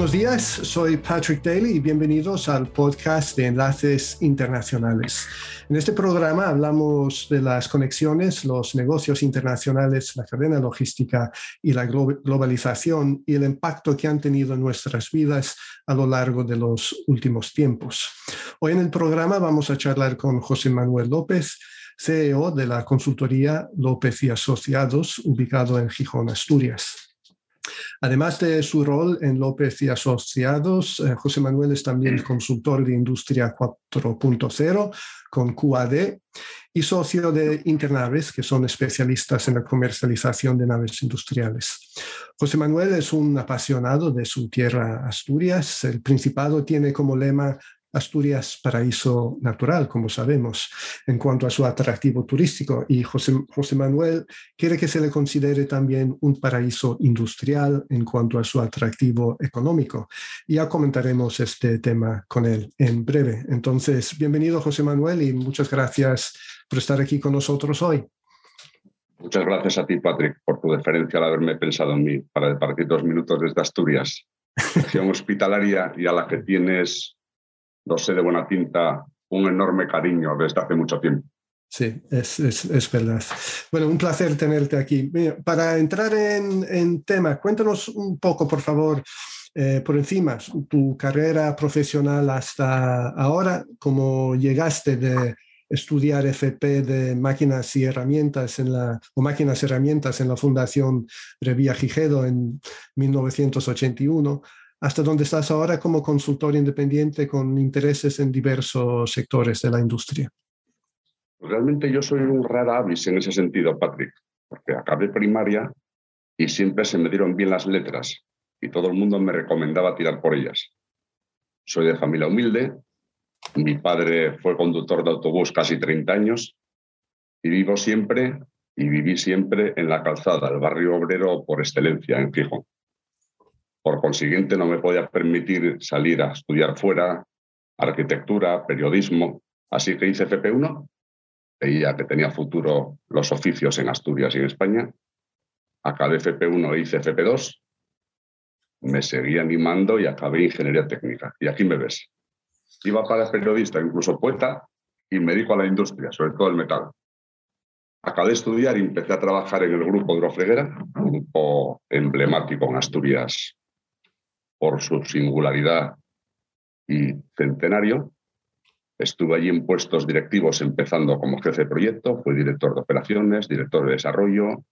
Buenos días, soy Patrick Daly y bienvenidos al podcast de Enlaces Internacionales. En este programa hablamos de las conexiones, los negocios internacionales, la cadena logística y la globalización y el impacto que han tenido en nuestras vidas a lo largo de los últimos tiempos. Hoy en el programa vamos a charlar con José Manuel López, CEO de la consultoría López y Asociados, ubicado en Gijón, Asturias. Además de su rol en López y Asociados, eh, José Manuel es también consultor de Industria 4.0 con QAD y socio de Internaves, que son especialistas en la comercialización de naves industriales. José Manuel es un apasionado de su tierra Asturias. El Principado tiene como lema Asturias paraíso natural, como sabemos, en cuanto a su atractivo turístico. Y José, José, Manuel quiere que se le considere también un paraíso industrial en cuanto a su atractivo económico. Ya comentaremos este tema con él en breve. Entonces, bienvenido José Manuel y muchas gracias por estar aquí con nosotros hoy. Muchas gracias a ti, Patrick, por tu deferencia al haberme pensado en mí para departir dos minutos desde Asturias, región hospitalaria y a la que tienes lo sé de buena tinta, un enorme cariño desde hace mucho tiempo. Sí, es, es, es verdad. Bueno, un placer tenerte aquí. para entrar en, en, tema, cuéntanos un poco, por favor, eh, por encima, tu carrera profesional hasta ahora, cómo llegaste de estudiar FP de máquinas y herramientas en la, o máquinas y herramientas en la Fundación Revía Gijedo en 1981 hasta donde estás ahora como consultor independiente con intereses en diversos sectores de la industria. Realmente yo soy un rara avis en ese sentido, Patrick, porque acabé primaria y siempre se me dieron bien las letras y todo el mundo me recomendaba tirar por ellas. Soy de familia humilde, mi padre fue conductor de autobús casi 30 años y vivo siempre y viví siempre en la calzada, el barrio obrero por excelencia en Gijón. Por consiguiente, no me podía permitir salir a estudiar fuera, arquitectura, periodismo. Así que hice FP1, veía que tenía futuro los oficios en Asturias y en España. Acabé FP1 e hice FP2. Me seguí animando y acabé ingeniería técnica. Y aquí me ves. Iba para periodista, incluso poeta, y me dedico a la industria, sobre todo el metal. Acabé de estudiar y empecé a trabajar en el grupo de Urofreguera, un grupo emblemático en Asturias por su singularidad y centenario. Estuve allí en puestos directivos empezando como jefe de proyecto, fui director de operaciones, director de desarrollo.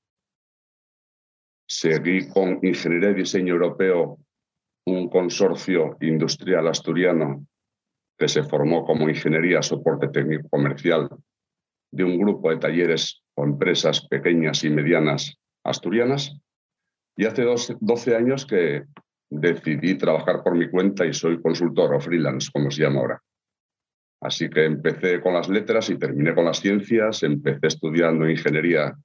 Seguí con Ingeniería y Diseño Europeo, un consorcio industrial asturiano que se formó como Ingeniería Soporte Técnico Comercial de un grupo de talleres o empresas pequeñas y medianas asturianas. Y hace 12 años que decidí trabajar por mi cuenta y soy consultor o freelance, como se llama ahora. Así que empecé con las letras y terminé con las ciencias, empecé estudiando ingeniería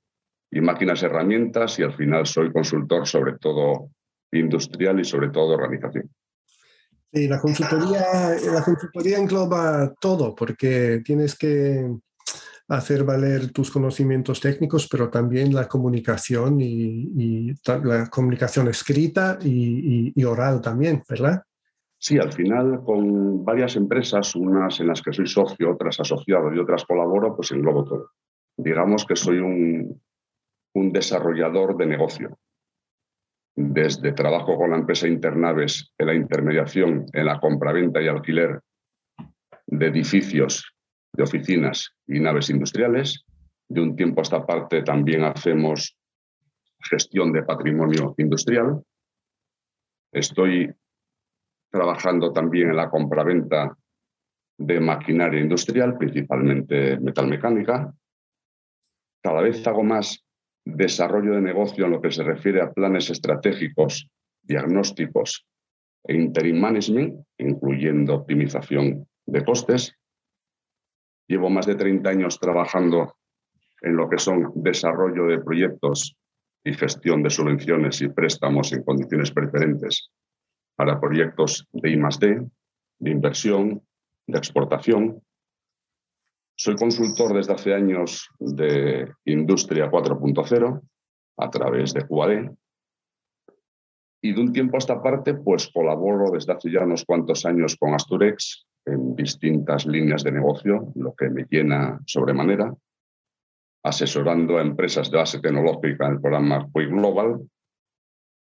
y máquinas herramientas y al final soy consultor sobre todo industrial y sobre todo organización. Sí, la consultoría, la consultoría engloba todo porque tienes que hacer valer tus conocimientos técnicos, pero también la comunicación y, la comunicación escrita y, oral también, ¿verdad? Sí, al final con varias empresas, unas en las que soy socio, otras asociado y otras colaboro, pues englobo todo. Digamos que soy un, un desarrollador de negocio. Desde trabajo con la empresa Internaves en la intermediación, en la compraventa y alquiler de edificios de oficinas y naves industriales. De un tiempo a esta parte también hacemos gestión de patrimonio industrial. Estoy trabajando también en la compraventa de maquinaria industrial, principalmente metalmecánica. Cada vez hago más desarrollo de negocio en lo que se refiere a planes estratégicos, diagnósticos e interim management, incluyendo optimización de costes. Llevo más de 30 años trabajando en lo que son desarrollo de proyectos y gestión de subvenciones y préstamos en condiciones preferentes para proyectos de I+D, de inversión, de exportación. Soy consultor desde hace años de Industria 4.0 a través de QAD Y de un tiempo a esta parte, pues colaboro desde hace ya unos cuantos años con Asturex en distintas líneas de negocio, lo que me llena sobremanera, asesorando a empresas de base tecnológica en el programa Quick Global,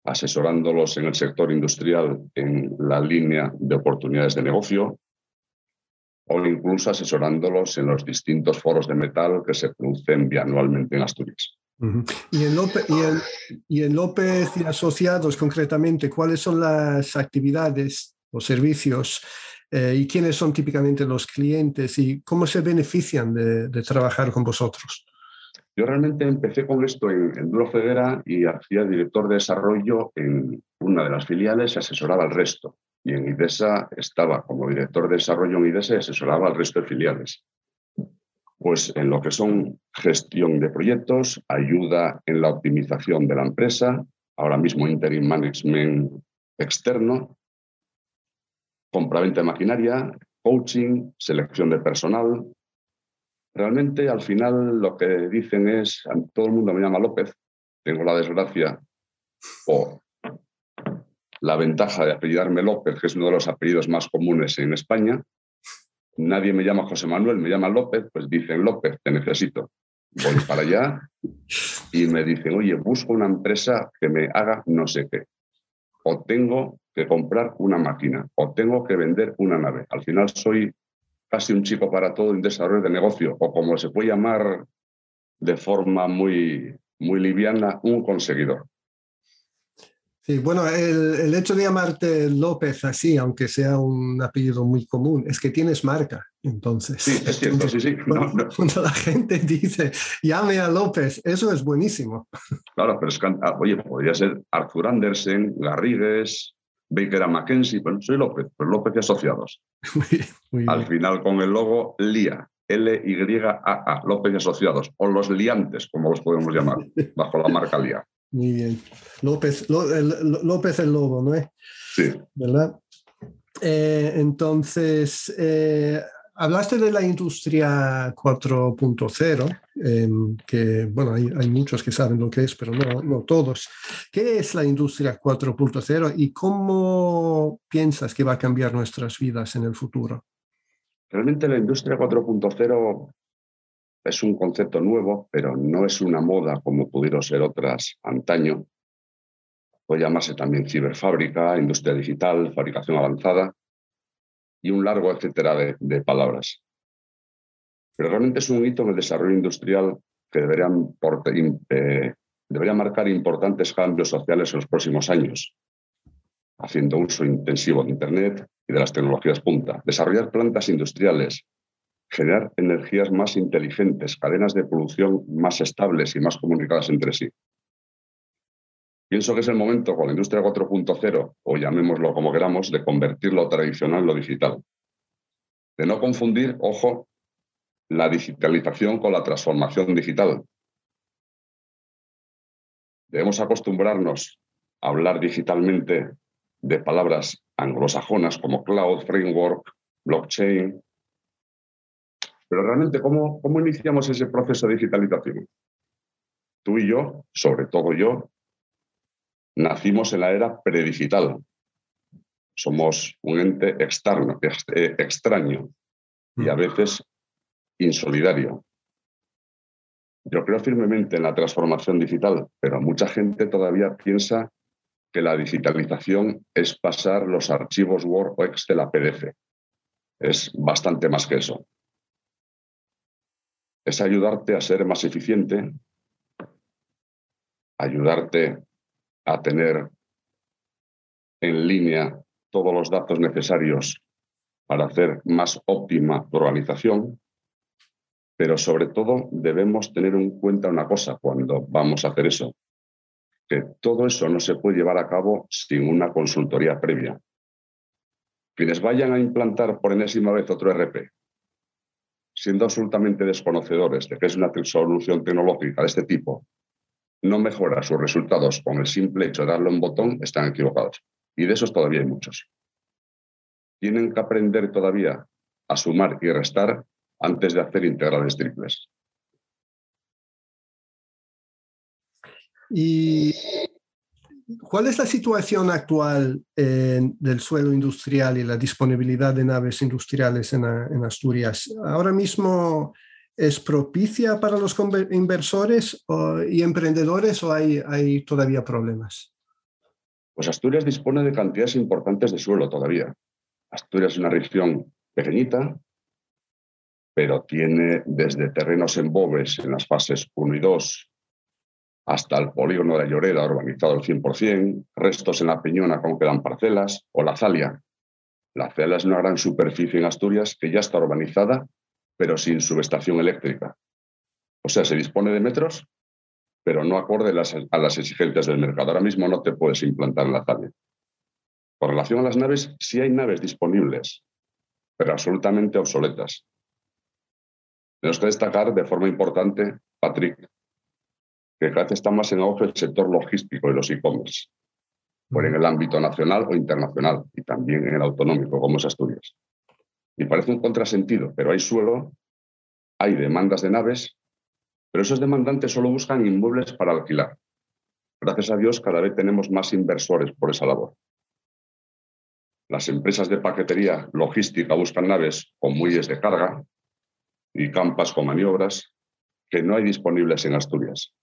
asesorándolos en el sector industrial en la línea de oportunidades de negocio o incluso asesorándolos en los distintos foros de metal que se producen bianualmente en Asturias. ¿Y en, López, y, en, López y Asociados concretamente, cuáles son las actividades o servicios eh, y quiénes son típicamente los clientes y cómo se benefician de trabajar con vosotros? Yo realmente empecé con esto en, en Duro Federa y hacía director de desarrollo en una de las filiales y asesoraba al resto. Y en IDESA estaba como director de desarrollo en IDESA y asesoraba al resto de filiales. Pues en lo que son gestión de proyectos, ayuda en la optimización de la empresa, ahora mismo interim management externo, compraventa de maquinaria, coaching, selección de personal, Realmente al final lo que dicen es, todo el mundo me llama López, tengo la desgracia o la ventaja de apellidarme López, que es uno de los apellidos más comunes en España. Nadie me llama José Manuel, me llama López, pues dicen López, te necesito. Voy para allá y me dicen, oye, busco una empresa que me haga no sé qué. O tengo que comprar una máquina, o tengo que vender una nave. Al final soy casi un chico para todo en desarrollo de negocio, o como se puede llamar de forma muy, muy liviana, un conseguidor. Sí, bueno, el, hecho de llamarte López así, aunque sea un apellido muy común, es que tienes marca, entonces. Sí, es cierto, sí, sí. Cuando, la gente dice, llame a López, eso es buenísimo. Claro, pero es que, ah, oye, podría ser Arthur Andersen, Garrigues, Baker a Mackenzie, bueno, soy López, pues López y Asociados. Al final con el logo LIA, L-Y-A-A, López y Asociados, o los liantes, como los podemos llamar, bajo la marca LIA. Muy bien. López, López el lobo, ¿no es? Sí. ¿Verdad? Eh, entonces, eh, Hablaste de la industria 4.0, em, que bueno, hay, muchos que saben lo que es, pero no, no todos. ¿Qué es la industria 4.0 y cómo piensas que va a cambiar nuestras vidas en el futuro? Realmente la industria 4.0 es un concepto nuevo, pero no es una moda como pudieron ser otras antaño. Puede llamarse también ciberfábrica, industria digital, fabricación avanzada y un largo etcétera de, palabras. Pero realmente es un hito en el desarrollo industrial que deberían, eh, debería marcar importantes cambios sociales en los próximos años, haciendo uso intensivo de Internet y de las tecnologías punta, desarrollar plantas industriales, generar energías más inteligentes, cadenas de producción más estables y más comunicadas entre sí. Pienso que es el momento con la industria 4.0, o llamémoslo como queramos, de convertir lo tradicional en lo digital. De no confundir, ojo, la digitalización con la transformación digital. Debemos acostumbrarnos a hablar digitalmente de palabras anglosajonas como cloud, framework, blockchain. Pero realmente, ¿cómo, cómo iniciamos ese proceso de digitalización? Tú y yo, sobre todo yo, nacimos en la era predigital. Somos un ente externo, eh, extraño y a mm. veces insolidario. Yo creo firmemente en la transformación digital, pero mucha gente todavía piensa que la digitalización es pasar los archivos Word o Excel a PDF. Es bastante más que eso. Es ayudarte a ser más eficiente, ayudarte a tener en línea todos los datos necesarios para hacer más óptima tu organización, pero sobre todo debemos tener en cuenta una cosa cuando vamos a hacer eso, que todo eso no se puede llevar a cabo sin una consultoría previa. Quienes vayan a implantar por enésima vez otro RP, siendo absolutamente desconocedores de que es una solución tecnológica de este tipo no mejora sus resultados con el simple hecho de darle un botón, están equivocados. Y de esos todavía hay muchos. Tienen que aprender todavía a sumar y restar antes de hacer integrales triples. Y, ¿Cuál es la situación actual del suelo industrial y la disponibilidad de naves industriales en, Asturias? Ahora mismo ¿Es propicia para los inversores y emprendedores o hay, todavía problemas? Pues Asturias dispone de cantidades importantes de suelo todavía. Asturias es una región pequeñita, pero tiene desde terrenos en Bobes en las fases 1 y 2 hasta el polígono de Lloreda urbanizado al 100%, restos en la Peñona con quedan parcelas, o la Zalia. La Zalia es una gran superficie en Asturias que ya está urbanizada pero sin subestación eléctrica. O sea, se dispone de metros, pero no acorde a las exigencias del mercado. Ahora mismo no te puedes implantar en la tabla. Con relación a las naves, sí hay naves disponibles, pero absolutamente obsoletas. Tenemos que destacar de forma importante, Patrick, que cada vez está más en auge el sector logístico y los e-commerce, por en el ámbito nacional o internacional, y también en el autonómico, como es Asturias. Y parece un contrasentido, pero hay suelo, hay demandas de naves, pero esos demandantes solo buscan inmuebles para alquilar. Gracias a Dios, cada vez tenemos más inversores por esa labor. Las empresas de paquetería logística buscan naves con muelles de carga y campas con maniobras que no hay disponibles en Asturias.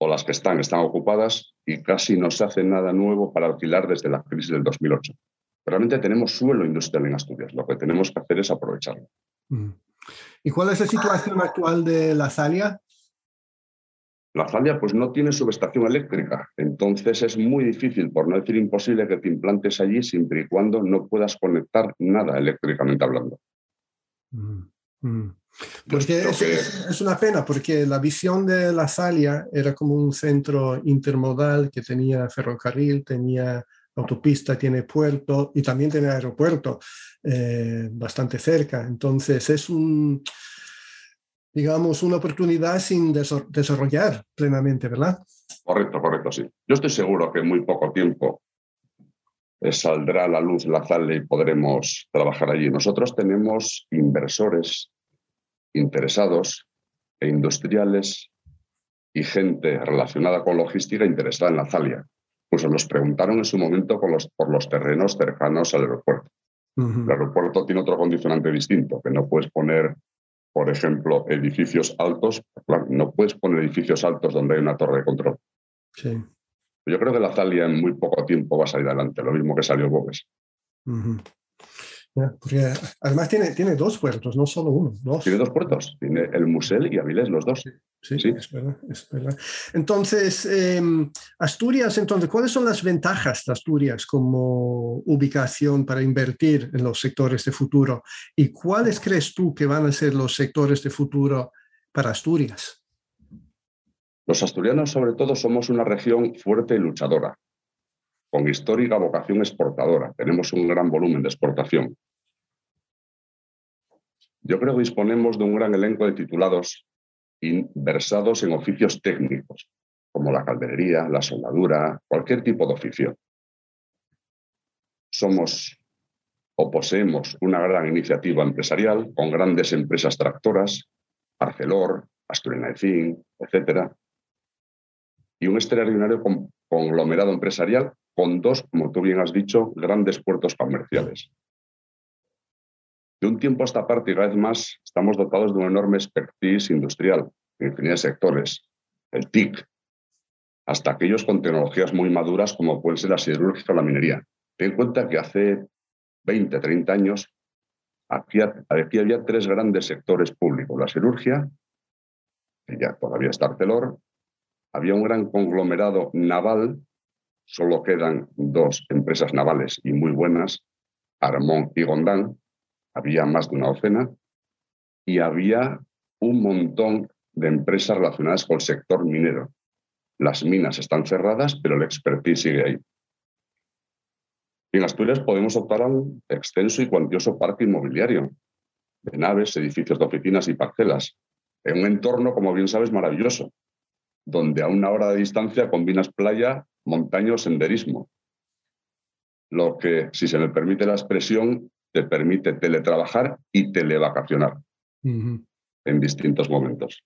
O las que están, están ocupadas y casi no se hace nada nuevo para alquilar desde la crisis del 2008 realmente tenemos suelo industrial en Asturias. Lo que tenemos que hacer es aprovecharlo. Mm. ¿Y cuál es la situación actual de la Zalia? La Zalia pues no tiene subestación eléctrica, entonces es muy difícil, por no decir imposible, que te implantes allí siempre y cuando no puedas conectar nada eléctricamente hablando. Mm, mm. Porque es, es, una pena, porque la visión de la Zalia era como un centro intermodal que tenía ferrocarril, tenía autopista, tiene puerto y también tiene aeropuerto eh, bastante cerca. Entonces es un, digamos, una oportunidad sin desarrollar plenamente, ¿verdad? Correcto, correcto, sí. Yo estoy seguro que en muy poco tiempo eh, saldrá a la luz la ZALE y podremos trabajar allí. Nosotros tenemos inversores interesados e industriales y gente relacionada con logística interesada en la Zalia pues nos preguntaron en su momento por los, por los terrenos cercanos al aeropuerto. El aeropuerto tiene otro condicionante distinto, que no puedes poner, por ejemplo, edificios altos, no puedes poner edificios altos donde hay una torre de control. Sí. Yo creo que la Zalia en muy poco tiempo va a salir adelante, lo mismo que salió Bobes. Porque además tiene, tiene dos puertos, no solo uno. Dos. Tiene dos puertos, tiene el Musel y Avilés, los dos. Sí, sí, Es, verdad, es verdad. Entonces, em, Asturias, entonces, ¿cuáles son las ventajas de Asturias como ubicación para invertir en los sectores de futuro? ¿Y cuáles crees tú que van a ser los sectores de futuro para Asturias? Los asturianos, sobre todo, somos una región fuerte y luchadora con histórica vocación exportadora. Tenemos un gran volumen de exportación. Yo creo que disponemos de un gran elenco de titulados versados en oficios técnicos, como la calderería, la soldadura, cualquier tipo de oficio. Somos o poseemos una gran iniciativa empresarial con grandes empresas tractoras, Arcelor, Asturiana Zinc, etc. Y un extraordinario conglomerado empresarial con dos, como tú bien has dicho, grandes puertos comerciales. De un tiempo a esta parte y cada vez más estamos dotados de un enorme expertise industrial en infinidad de sectores, el TIC, hasta aquellos con tecnologías muy maduras como pueden ser la siderúrgica o la minería. Ten en cuenta que hace 20, 30 años aquí, había tres grandes sectores públicos. La siderurgia, que ya todavía está Arcelor, había un gran conglomerado naval solo quedan dos empresas navales y muy buenas, Armón y Gondán, había más de una docena, y había un montón de empresas relacionadas con el sector minero. Las minas están cerradas, pero el expertise sigue ahí. en Asturias podemos optar a un extenso y cuantioso parque inmobiliario de naves, edificios de oficinas y parcelas, en un entorno, como bien sabes, maravilloso, donde a una hora de distancia combinas playa, montaño senderismo. Lo que, si se me permite la expresión, te permite teletrabajar y televacacionar en distintos momentos.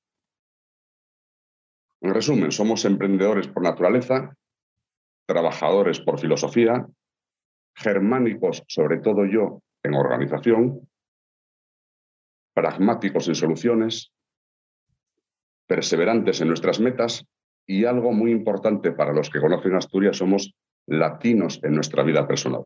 En resumen, somos emprendedores por naturaleza, trabajadores por filosofía, germánicos, sobre todo yo, en organización, pragmáticos en soluciones, perseverantes en nuestras metas y algo muy importante para los que conocen Asturias, somos latinos en nuestra vida personal.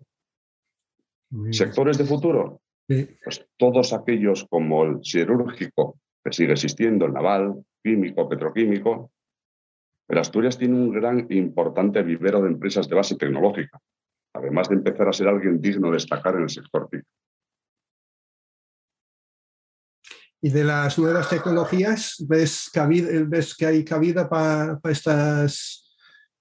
¿Sectores de futuro? Pues todos aquellos como el siderúrgico, que sigue existiendo, el naval, químico, petroquímico. Pero Asturias tiene un gran e importante vivero de empresas de base tecnológica, además de empezar a ser alguien digno de destacar en el sector TIC. Y de las nuevas tecnologías, ¿ves, ves que hay cabida para,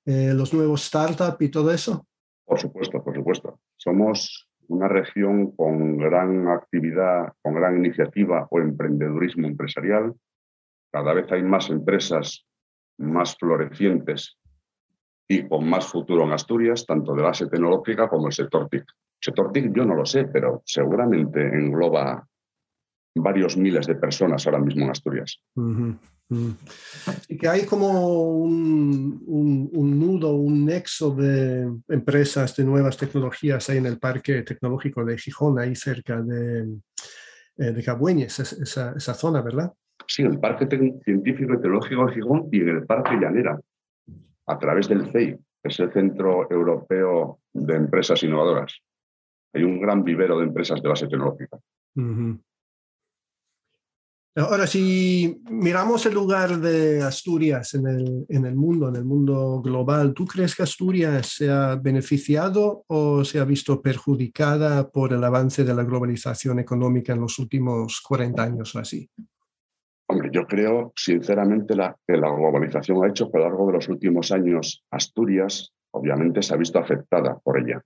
eh, los nuevos startups y todo eso? Por supuesto, por supuesto. Somos una región con gran actividad, con gran iniciativa o emprendedurismo empresarial. Cada vez hay más empresas más florecientes y con más futuro en Asturias, tanto de base tecnológica como el sector TIC. Sector TIC yo no lo sé, pero seguramente engloba varios miles de personas ahora mismo en Asturias. Y que hay como un, un, nudo, un nexo de empresas de nuevas tecnologías ahí en el Parque Tecnológico de Gijón, ahí cerca de, eh, de Cabueñes, esa, esa, zona, ¿verdad? Sí, en el Parque Científico y Tecnológico de Gijón y en el Parque Llanera, a través del CEI, que es el Centro Europeo de Empresas Innovadoras. Hay un gran vivero de empresas de base tecnológica. Ahora, si miramos el lugar de Asturias en el, en el, mundo, en el mundo global, ¿tú crees que Asturias se ha beneficiado o se ha visto perjudicada por el avance de la globalización económica en los últimos 40 años o así? Hombre, yo creo sinceramente la, que la globalización ha hecho que a lo largo de los últimos años Asturias obviamente se ha visto afectada por ella.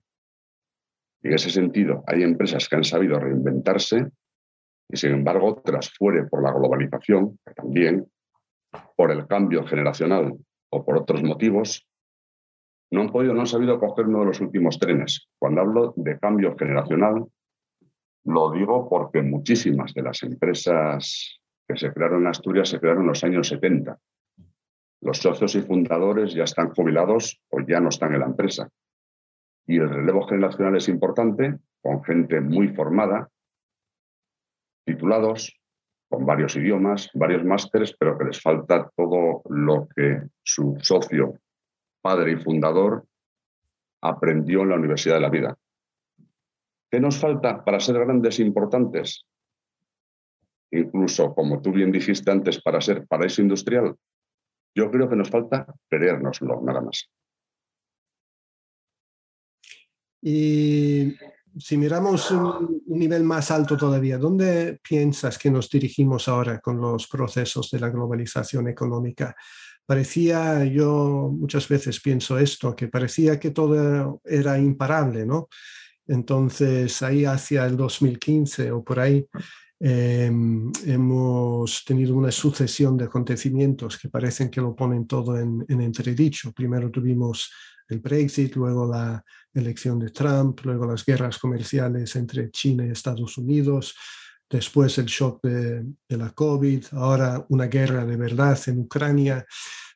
Y en ese sentido, hay empresas que han sabido reinventarse y sin embargo otras fuere por la globalización, también por el cambio generacional o por otros motivos, no han podido, no han sabido coger uno de los últimos trenes. Cuando hablo de cambio generacional, lo digo porque muchísimas de las empresas que se crearon en Asturias se crearon en los años 70. Los socios y fundadores ya están jubilados o ya no están en la empresa. Y el relevo generacional es importante, con gente muy formada, titulados, con varios idiomas, varios másteres, pero que les falta todo lo que su socio, padre y fundador aprendió en la Universidad de la Vida. ¿Qué nos falta para ser grandes e importantes? Incluso, como tú bien dijiste antes, para ser paraíso industrial. Yo creo que nos falta creérnoslo, nada más. Y si miramos un, nivel más alto todavía, ¿dónde piensas que nos dirigimos ahora con los procesos de la globalización económica? Parecía, yo muchas veces pienso esto, que parecía que todo era imparable, ¿no? Entonces, ahí hacia el 2015 o por ahí, em, hemos tenido una sucesión de acontecimientos que parecen que lo ponen todo en, en entredicho. Primero tuvimos el Brexit, luego la elección de Trump, luego las guerras comerciales entre China y Estados Unidos, después el shock de, la COVID, ahora una guerra de verdad en Ucrania.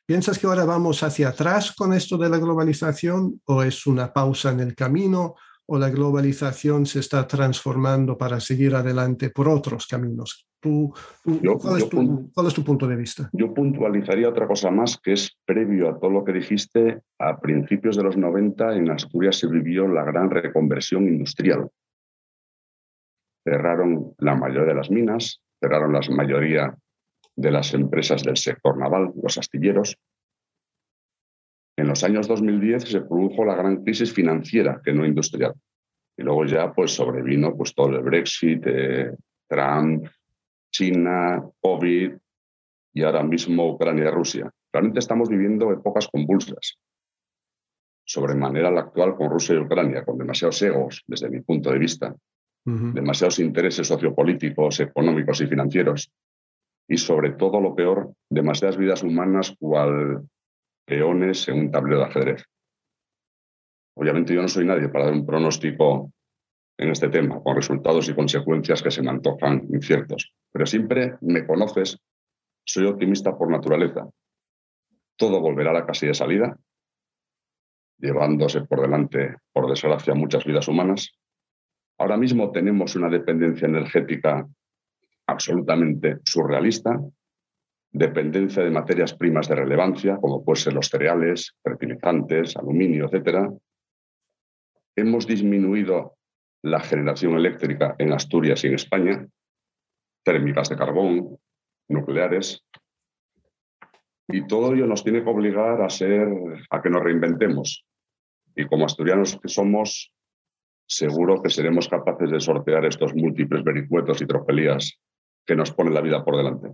¿Piensas que ahora vamos hacia atrás con esto de la globalización o es una pausa en el camino o la globalización se está transformando para seguir adelante por otros caminos? Cuál, es tu, punto de vista? Yo puntualizaría otra cosa más que es previo a todo lo que dijiste, a principios de los 90 en Asturias se vivió la gran reconversión industrial. Cerraron la mayoría de las minas, cerraron la mayoría de las empresas del sector naval, los astilleros. En los años 2010 se produjo la gran crisis financiera, que no industrial. Y luego ya pues sobrevino pues todo el Brexit, eh, Trump, China, COVID y ahora mismo Ucrania-Rusia. Realmente estamos viviendo épocas convulsas. Sobremanera la actual con Rusia y Ucrania, con demasiados egos, desde mi punto de vista, demasiados intereses sociopolíticos, económicos y financieros, y sobre todo lo peor, demasiadas vidas humanas cual peones en un tablero de ajedrez. Obviamente yo no soy nadie para dar un pronóstico en este tema, con resultados y consecuencias que se me antojan inciertos. Pero siempre me conoces, soy optimista por naturaleza. Todo volverá a la casilla de salida. llevándose por delante, por desgracia, muchas vidas humanas. Ahora mismo tenemos una dependencia energética absolutamente surrealista, dependencia de materias primas de relevancia, como pueden ser los cereales, fertilizantes, aluminio, etc. Hemos disminuido la generación eléctrica en Asturias y en España, térmicas de carbón, nucleares, y todo ello nos tiene que obligar a ser, a que nos reinventemos. Y como asturianos que somos, seguro que seremos capaces de sortear estos múltiples vericuetos y tropelías que nos ponen la vida por delante.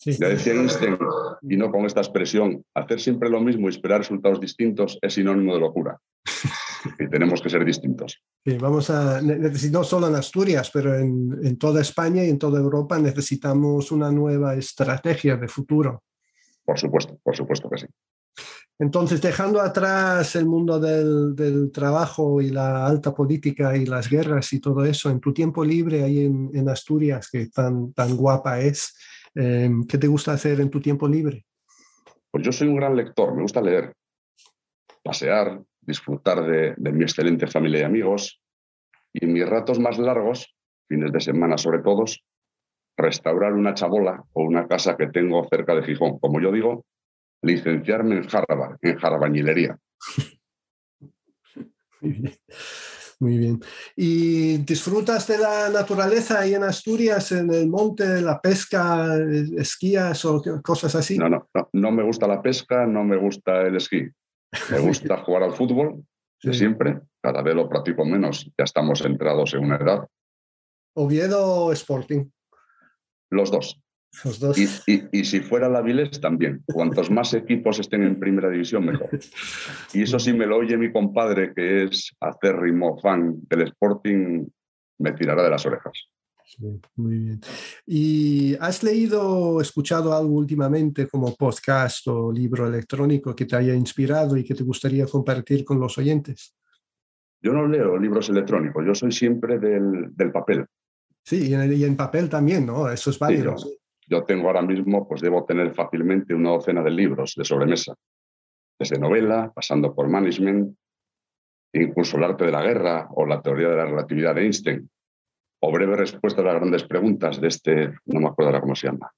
Ya decía Einstein, y no con esta expresión, hacer siempre lo mismo y esperar resultados distintos es sinónimo de locura. Y tenemos que ser distintos. Sí, vamos a, no solo en Asturias, pero en, en toda España y en toda Europa necesitamos una nueva estrategia de futuro. Por supuesto, por supuesto que sí. Entonces, dejando atrás el mundo del, del, trabajo y la alta política y las guerras y todo eso, en tu tiempo libre ahí en, en Asturias, que tan, tan guapa es, eh, ¿qué te gusta hacer en tu tiempo libre? Pues yo soy un gran lector, me gusta leer, pasear, disfrutar de, de mi excelente familia y amigos, y en mis ratos más largos, fines de semana sobre todo, restaurar una chabola o una casa que tengo cerca de Gijón. Como yo digo, licenciarme en Harvard, en jarabañilería. Muy bien. Muy bien. ¿Y disfrutas de la naturaleza ahí en Asturias, en el monte, la pesca, esquías o cosas así? No, no, no, no me gusta la pesca, no me gusta el esquí. Me gusta jugar al fútbol, sí. siempre. Cada vez lo practico menos, ya estamos entrados en una edad. ¿Oviedo o Sporting? Los dos. Los dos. Y, y, y, si fuera la Viles, también. Cuantos más equipos estén en primera división, mejor. Y eso sí me lo oye mi compadre, que es acérrimo fan del Sporting, me tirará de las orejas. Muy bien. ¿Y has leído o escuchado algo últimamente como podcast o libro electrónico que te haya inspirado y que te gustaría compartir con los oyentes? Yo no leo libros electrónicos, yo soy siempre del, del papel. Sí, y en, y en, papel también, ¿no? Eso es válido. Sí, yo, yo, tengo ahora mismo, pues debo tener fácilmente una docena de libros de sobremesa, desde novela, pasando por management, incluso el arte de la guerra o la teoría de la relatividad de Einstein, o breve respuesta a las grandes preguntas de este, no me acuerdo ahora cómo se llama,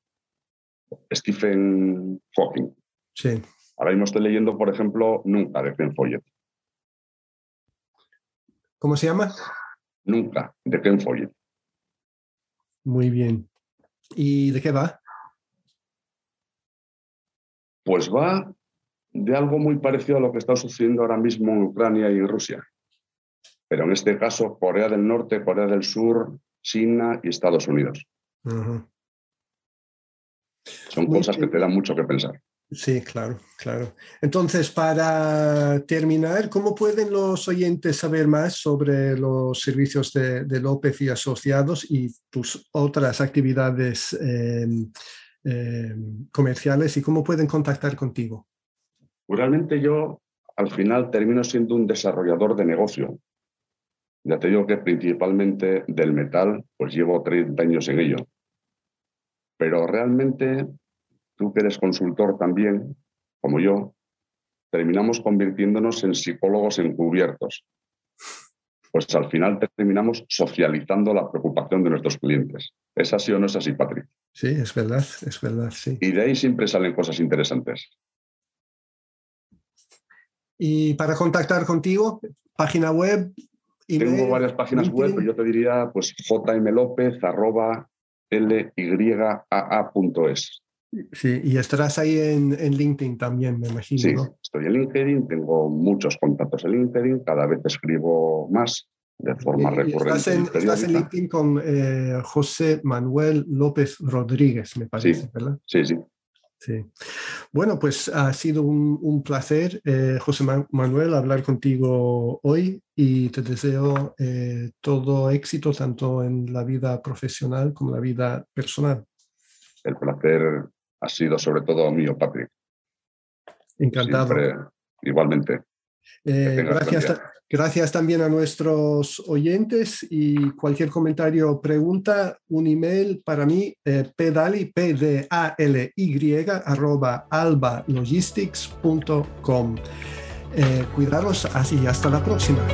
Stephen Hawking. Sí. Ahora mismo estoy leyendo, por ejemplo, Nunca de Ken Follett. ¿Cómo se llama? Nunca, de Ken Follett. Muy bien. ¿Y de qué va? Pues va de algo muy parecido a lo que está sucediendo ahora mismo en Ucrania y en Rusia. Pero en este caso, Corea del Norte, Corea del Sur, China y Estados Unidos. Uh -huh. Son muy cosas que te dan mucho que pensar. Sí, claro, claro. Entonces, para terminar, ¿cómo pueden los oyentes saber más sobre los servicios de, de López y Asociados y tus otras actividades eh, eh, comerciales y cómo pueden contactar contigo? Realmente yo al final termino siendo un desarrollador de negocio. Ya te digo que principalmente del metal, pues llevo 30 años en ello. Pero realmente tú que eres consultor también, como yo, terminamos convirtiéndonos en psicólogos encubiertos. Pues al final terminamos socializando la preocupación de nuestros clientes. ¿Es así o no es así, Patrick? Sí, es verdad, es verdad, sí. Y de ahí siempre salen cosas interesantes. Y para contactar contigo, página web. Tengo varias páginas web, pero yo te diría pues jmlopez arroba lyaa.es. Sí, y estarás ahí en, en, LinkedIn también, me imagino. Sí, ¿no? estoy en LinkedIn, tengo muchos contactos en LinkedIn, cada vez escribo más de forma y, recurrente. Estás en, estás en, LinkedIn con eh, José Manuel López Rodríguez, me parece, sí, ¿verdad? Sí, sí. Sí. Bueno, pues ha sido un, un placer, eh, José Manuel, hablar contigo hoy y te deseo eh, todo éxito tanto en la vida profesional como en la vida personal. El placer ha sido sobre todo mío, Patrick. Encantado. Siempre, igualmente. Eh, gracias, gracias también a nuestros oyentes y cualquier comentario o pregunta, un email para mí, eh, pedali, p d a l y arroba albalogistics.com. cuidaros y hasta la próxima.